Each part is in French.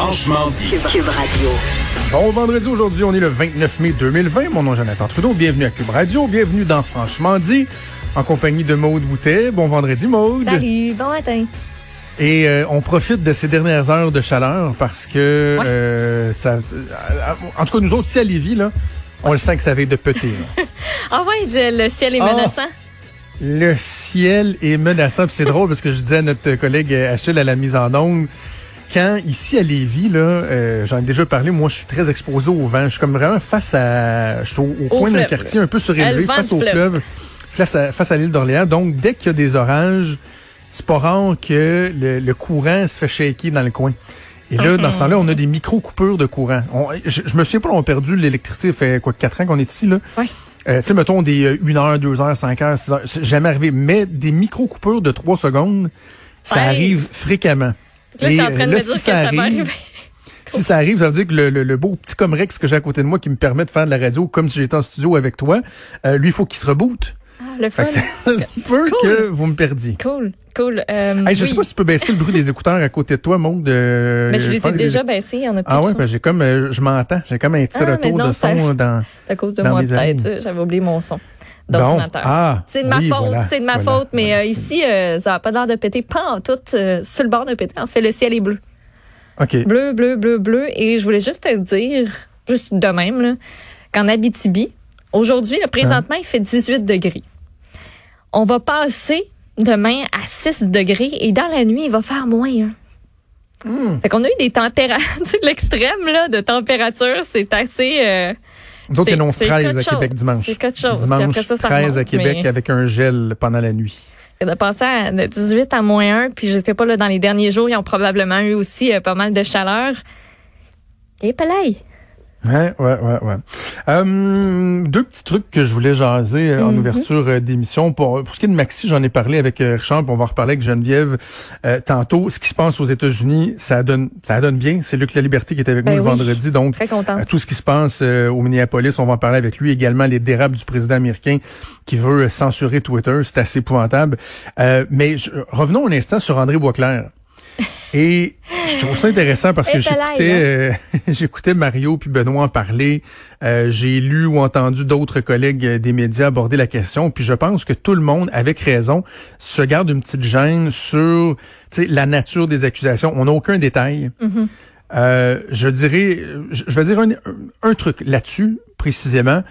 Franchement dit. Cube Radio. Bon vendredi, aujourd'hui, on est le 29 mai 2020. Mon nom est Jonathan Trudeau. Bienvenue à Cube Radio. Bienvenue dans Franchement dit, en compagnie de Maude Boutet. Bon vendredi, Maude. Salut, bon matin. Et euh, on profite de ces dernières heures de chaleur parce que Ouais. euh, ça, euh, en tout cas nous autres ici à Lévis là, on le sent que ça avait de péter. Ah ouais, le ciel est Ah. menaçant. Le ciel est menaçant. Puis c'est drôle parce que je disais à notre collègue Achille à la mise en onde, quand ici à Lévis, là, euh, j'en ai déjà parlé, moi je suis très exposé au vent. Je suis comme vraiment face à. Je suis au, au Au coin d'un quartier un peu Euh, surélevé, face au fleuve. fleuve, face à, face à l'île d'Orléans. Donc dès qu'il y a des orages, c'est pas rare que le, le courant se fait shaker dans le coin. Et là, dans ce temps-là, on a des micro-coupures de courant. On- je, je me souviens pas, on a perdu l'électricité, ça fait quoi, quatre ans qu'on est ici, là? Ouais. Euh, tu sais, mettons des euh, 1 heure, 2 heures, 5 heures, 6 heures, c'est jamais arrivé. Mais des micro-coupures de 3 secondes, ça arrive fréquemment. Là, t'es en train euh, de là, me si dire que ça ça va arrive, arriver. Si ça arrive, ça veut dire que le, le- le beau petit Comrex que j'ai à côté de moi qui me permet de faire de la radio comme si j'étais en studio avec toi, euh, lui, il faut qu'il se reboot. Ah, le Fait que ça, ça se peut Cool. que vous me perdiez. Cool, cool. Euh, Hey, je oui. sais pas si tu peux baisser le bruit des écouteurs à côté de toi, Maud. euh, Mais je les ai déjà baissés, il y en a plus Ah ouais, ben j'ai comme, euh, je m'entends. J'ai comme un petit Ah, retour non, de ça- son dans. C'est à cause de dans moi peut-être, ça. j'avais oublié mon son Bon, ah, c'est de ma oui, faute, voilà, c'est de ma voilà, faute, mais voilà, euh, ici, euh, ça n'a pas l'air de péter pas en tout, euh, sur le bord de péter. En fait, le ciel est bleu. OK. Bleu, bleu, bleu, bleu. Et je voulais juste te dire, juste de même, là, qu'en Abitibi, aujourd'hui, présentement, il fait 18 degrés. On va passer demain à 6 degrés et dans la nuit, il va faire moins 1. Hmm. Fait qu'on a eu des températures, l'extrême là, de température, c'est assez... Nous autres, c'est- ils annoncent c'est 13 quelque à chose. Québec dimanche. C'est quelque chose. Dimanche, après ça, ça 13 à remonte, Québec mais- avec un gel pendant la nuit. de passer à de 18 à moins 1, puis je sais pas, là, dans les derniers jours, ils ont probablement eu aussi euh, pas mal de chaleur. Et palais. Ouais, ouais, ouais, ouais. Euh, deux petits trucs que je voulais jaser euh, en Mhm. ouverture euh, d'émission. Pour, pour ce qui est de Maxi, j'en ai parlé avec euh, Richard, puis on va reparler avec Geneviève euh, tantôt. Ce qui se passe aux États-Unis, ça donne, ça donne bien. C'est Luc La Liberté qui est avec Ben nous le vendredi, donc Très contente. à tout ce qui se passe euh, au Minneapolis, on va en parler avec lui également. Les dérapes du président américain qui veut censurer Twitter, c'est assez épouvantable. Euh, mais je- revenons un instant sur André Boisclair. Et je trouve ça intéressant parce que j'écoutais euh, j'écoutais Mario puis Benoît en parler. Euh, J'ai lu ou entendu d'autres collègues euh, des médias aborder la question. Puis je pense que tout le monde, avec raison, se garde une petite gêne sur tu sais, la nature des accusations. On n'a aucun détail. Mhm. Euh, je dirais, je je vais dire un, un truc là-dessus précisément.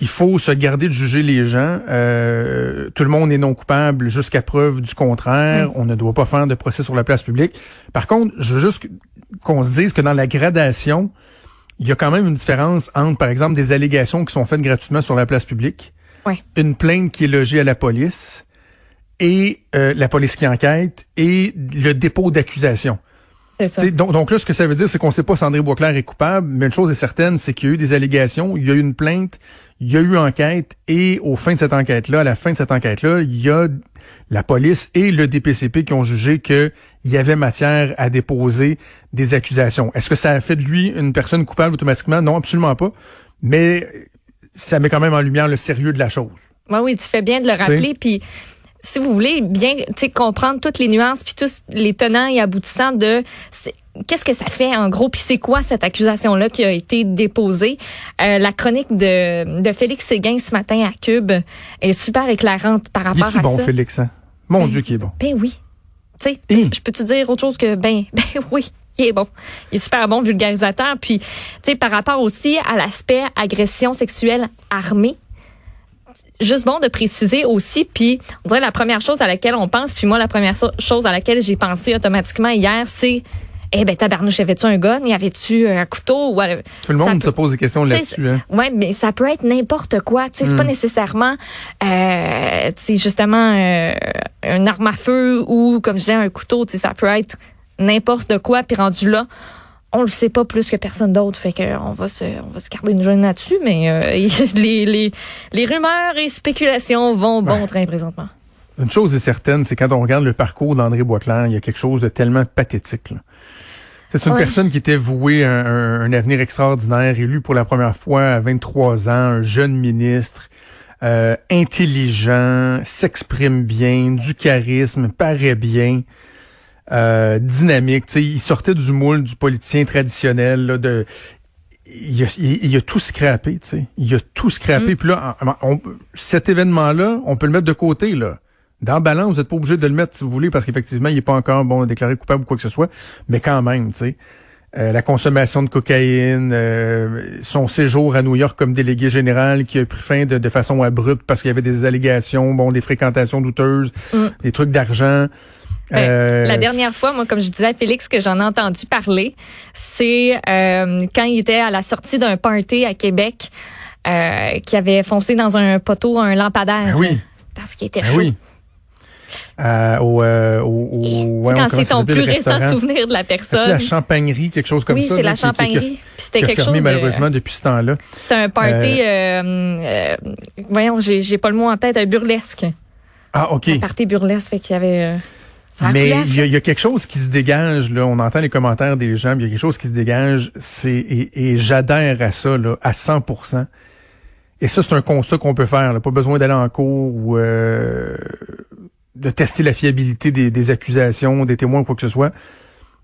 Il faut se garder de juger les gens. Euh, tout le monde est non coupable jusqu'à preuve du contraire. On ne doit pas faire de procès sur la place publique. Par contre, je veux juste qu'on se dise que dans la gradation, il y a quand même une différence entre, par exemple, des allégations qui sont faites gratuitement sur la place publique, Ouais. une plainte qui est logée à la police et euh, la police qui enquête et le dépôt d'accusation. C'est Donc, donc là, ce que ça veut dire, c'est qu'on sait pas si André Boisclair est coupable, mais une chose est certaine, c'est qu'il y a eu des allégations, il y a eu une plainte, il y a eu enquête, et au fin de cette enquête-là, à la fin de cette enquête-là, il y a la police et le DPCP qui ont jugé qu'il y avait matière à déposer des accusations. Est-ce que ça a fait de lui une personne coupable automatiquement? Non, absolument pas. Mais ça met quand même en lumière le sérieux de la chose. Ouais, oui, tu fais bien de le rappeler. Puis, si vous voulez bien comprendre toutes les nuances, puis tous les tenants et aboutissants de qu'est-ce que ça fait en gros, puis c'est quoi cette accusation-là qui a été déposée? Euh, la chronique de, de Félix Séguin ce matin à Cube est super éclairante par rapport à bon, ça. Félix? hein? Mon Dieu, qui est bon. Ben oui. Tu sais, je peux te dire autre chose que ben ben oui, il est bon. Il est super bon vulgarisateur puis tu sais par rapport aussi à l'aspect agression sexuelle armée. Juste bon de préciser aussi puis on dirait la première chose à laquelle on pense puis moi la première so- chose à laquelle j'ai pensé automatiquement hier c'est eh ben tabarnouche, avait-tu un gun, y avait-tu un couteau? Ou Tout le monde peut- se pose des questions là-dessus. Hein? Ouais, mais ça peut être n'importe quoi. Tu sais, c'est pas nécessairement, euh, justement, euh, une arme à feu ou, comme je disais, un couteau. Tu sais, ça peut être n'importe quoi. Puis rendu là, on le sait pas plus que personne d'autre. Fait que on va se, on va se garder une jeune là-dessus. Mais euh, les, les, les rumeurs et spéculations vont bon train présentement. Une chose est certaine, c'est quand on regarde le parcours d'André Boisclair, il y a quelque chose de tellement pathétique. là. C'est une Ouais. personne qui était vouée à un, un avenir extraordinaire, élu pour la première fois à 23 ans, un jeune ministre, euh, intelligent, s'exprime bien, du charisme, paraît bien. euh, dynamique. sais, il sortait du moule du politicien traditionnel. Là, de, il a, il, a, tout scrappé. sais, Il a tout scrappé. Mm. Puis là, on, cet événement-là, on peut le mettre de côté. là. Dans balance, vous n'êtes pas obligé de le mettre si vous voulez, parce qu'effectivement, il n'est pas encore bon déclaré coupable ou quoi que ce soit. Mais quand même, tu sais. Euh, la consommation de cocaïne, euh, son séjour à New York comme délégué général qui a pris fin de, façon abrupte parce qu'il y avait des allégations, bon, des fréquentations douteuses, mm. des trucs d'argent. Ben, euh, la dernière fois, moi, comme je disais à Félix, que j'en ai entendu parler, c'est quand il était à la sortie d'un party à Québec, qui avait foncé dans un poteau, un lampadaire. Ben oui. Parce qu'il était ben chaud. Oui. Euh, au, euh, au, ouais, quand c'est ton plus récent souvenir de la personne? la champagnerie, quelque chose comme ça. Oui, c'est la champagnerie. C'était quelque fermé, chose malheureusement depuis ce temps-là. C'était un party, euh, euh, voyons, j'ai pas le mot en tête, un burlesque. Ah, OK. Un party burlesque, fait qu'il y avait... Mais il y, a quelque chose qui se dégage, là. On entend les commentaires des gens, il y a quelque chose qui se dégage, c'est, et, et j'adhère à ça, là, à 100% Et ça, c'est un constat qu'on peut faire, là. Pas besoin d'aller en cours ou, euh, de tester la fiabilité des, accusations, des témoins quoi que ce soit.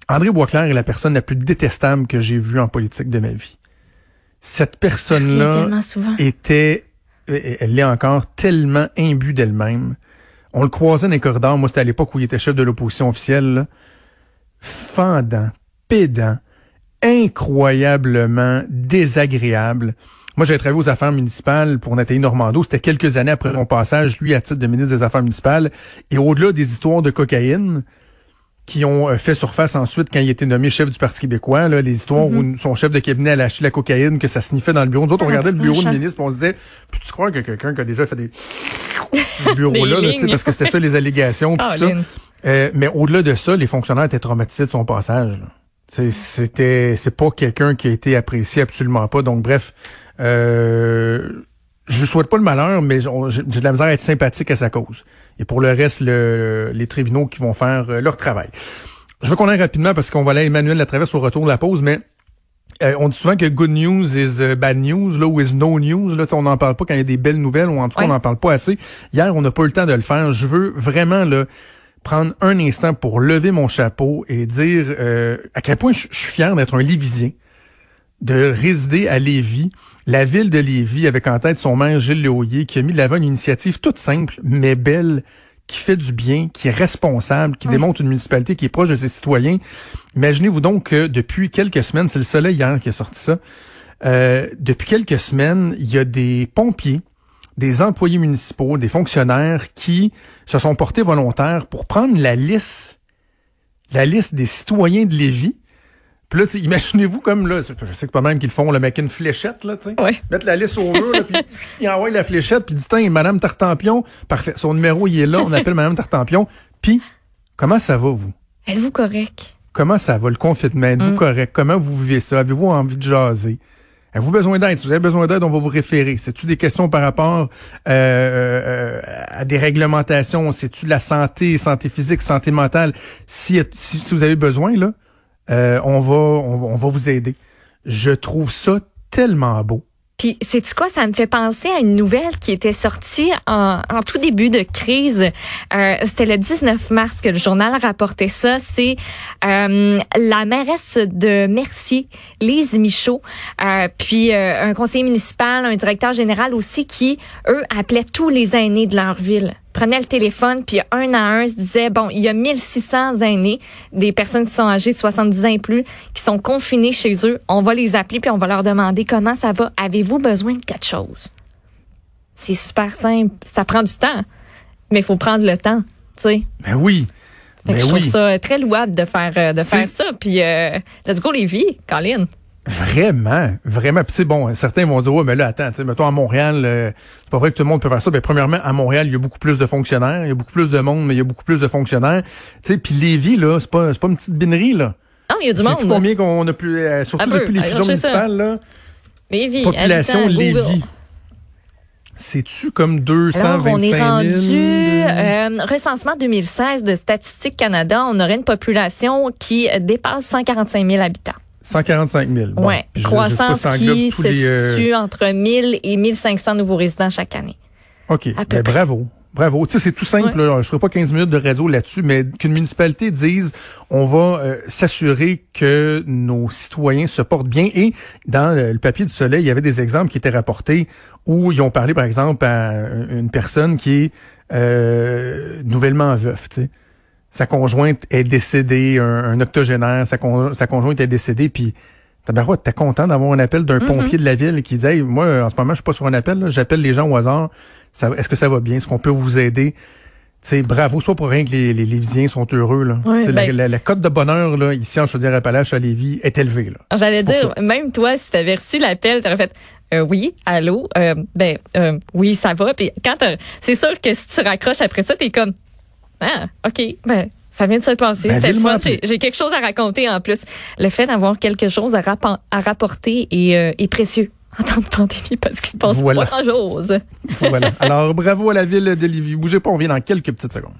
André Boisclair est la personne la plus détestable que j'ai vue en politique de ma vie. Cette personne-là était, elle l'est encore, tellement imbue d'elle-même. On le croisait dans les corridors. Moi, c'était à l'époque où il était chef de l'opposition officielle. Fendant, pédant, incroyablement désagréable. Moi, j'ai travaillé aux affaires municipales pour Nathalie Normando. C'était quelques années après mon passage, lui, à titre de ministre des Affaires municipales. Et au-delà des histoires de cocaïne, qui ont euh, fait surface ensuite quand il était nommé chef du Parti québécois, là, les histoires où mm-hmm. son chef de cabinet a lâché la cocaïne, que ça sniffait dans le bureau. Nous autres, on regardait le bureau du ministre, on se disait, peux-tu croire que quelqu'un qui a déjà fait des bureaux-là, là, parce que c'était ça les allégations, tout ah, ça. Euh, mais au-delà de ça, les fonctionnaires étaient traumatisés de son passage. C'était, c'est pas quelqu'un qui a été apprécié absolument pas. Donc bref, euh, je ne souhaite pas le malheur, mais j'ai de la misère à être sympathique à sa cause. Et pour le reste, le, les tribunaux qui vont faire euh, leur travail. Je veux qu'on aille rapidement parce qu'on va aller Emmanuel la traverse au retour de la pause, mais euh, on dit souvent que good news is euh, bad news, là, ou is no news? Là, on n'en parle pas quand il y a des belles nouvelles, ou en tout cas, on n'en parle pas assez. Hier, on n'a pas eu le temps de le faire. Je veux vraiment là, prendre un instant pour lever mon chapeau et dire à quel point je, suis fier d'être un Lévisien, de résider à Lévis la ville de Lévis, avec en tête son maire Gilles Léoyer, qui a mis de l'avant une initiative toute simple, mais belle, qui fait du bien, qui est responsable, qui démontre une municipalité qui est proche de ses citoyens. Imaginez-vous donc que depuis quelques semaines, c'est le soleil hier qui a sorti ça, euh, depuis quelques semaines, il y a des pompiers, des employés municipaux, des fonctionnaires qui se sont portés volontaires pour prendre la liste, la liste des citoyens de Lévis puis là, imaginez-vous comme là, je sais que pas même qu'ils font, le mec une fléchette, là, tu sais. Ouais. Mettre la liste au mur, là, puis il envoie la fléchette, puis dit, tiens, Madame Tartampion, parfait, son numéro, il est là, on appelle Madame Tartampion. Puis, comment ça va, vous? Êtes-vous correct? Comment ça va, le confinement? Êtes-vous mm. correct? Comment vous vivez ça? Avez-vous envie de jaser? Avez-vous besoin d'aide? Si vous avez besoin d'aide, on va vous référer. C'est-tu des questions par rapport euh, euh, à des réglementations? C'est-tu de la santé, santé physique, santé mentale? Si, si, vous avez besoin, là, euh, on, va, on, va vous aider. Je trouve ça tellement beau. Puis, c'est quoi, ça me fait penser à une nouvelle qui était sortie en, tout début de crise. Euh, C'était le 19 mars que le journal rapportait ça. C'est euh, la mairesse de Mercier, Lise Michaud, euh, puis euh, un conseiller municipal, un directeur général aussi, qui, eux, appelaient tous les aînés de leur ville prenait le téléphone, puis un à un se disait, bon, il y a 1600 aînés, des personnes qui sont âgées de 70 ans et plus, qui sont confinées chez eux. On va les appeler, puis on va leur demander comment ça va. Avez-vous besoin de quelque chose? C'est super simple. Ça prend du temps, mais il faut prendre le temps, tu sais. Ben oui. Ben je trouve ça très louable de faire euh, de faire ça. Puis euh, let's go les vies, Colin. Vraiment, vraiment. Puis bon, certains vont dire, ouais, mais là, attends, tu sais, mettons à Montréal, euh, c'est pas vrai que tout le monde peut faire ça. Ben, premièrement, à Montréal, il y a beaucoup plus de fonctionnaires, il y a beaucoup plus de monde, mais il y a beaucoup plus de fonctionnaires. Tu sais, puis Lévis, là, c'est pas, c'est pas une petite binerie, là. Non, il y a du monde. combien qu'on a plus, euh, surtout depuis les fusions municipales, là. Lévis, Population Lévis. C'est-tu comme 225 000? on est rendu, euh, recensement 2016 de Statistique Canada, on aurait une population qui dépasse 145 000 habitants. 145 000. Bon, oui, croissance qui se euh, situe entre 1000 et 1500 nouveaux résidents chaque année. OK, ben, bravo. Bravo. Tu sais, c'est tout simple. Là. Je ferai pas 15 minutes de radio là-dessus, mais qu'une municipalité dise, on va euh, s'assurer que nos citoyens se portent bien. Et dans le papier du Soleil, il y avait des exemples qui étaient rapportés où ils ont parlé, par exemple, à une personne qui est euh, nouvellement veuf. Tu sais. Sa conjointe est décédée, un, octogénaire, sa, sa conjointe est décédée, puis Tabarouette, t'es content d'avoir un appel d'un mm-hmm. pompier de la ville qui dit moi, en ce moment, je suis pas sur un appel, j'appelle les gens au hasard. Est-ce que ça va bien? Est-ce qu'on peut vous aider? sais, bravo, soit pour rien que les, les Lévisiens sont heureux. Là. Ben la, cote de bonheur là, ici en Chaudière-Appalaches à Lévis est élevée. J'allais dire, même toi, si tu avais reçu l'appel, tu aurais fait euh, oui, allô, euh, ben euh, oui, ça va. Puis quand c'est sûr que si tu raccroches après ça, t'es comme ah, ok, ben ça vient de se passer. Ben, C'était J'ai quelque chose à raconter en plus. Le fait d'avoir quelque chose à, à rapporter est, est précieux en temps de pandémie parce qu'il se passe pas grand-chose. voilà. Alors, bravo à la ville de Lévis. Bougez pas, on vient dans quelques petites secondes.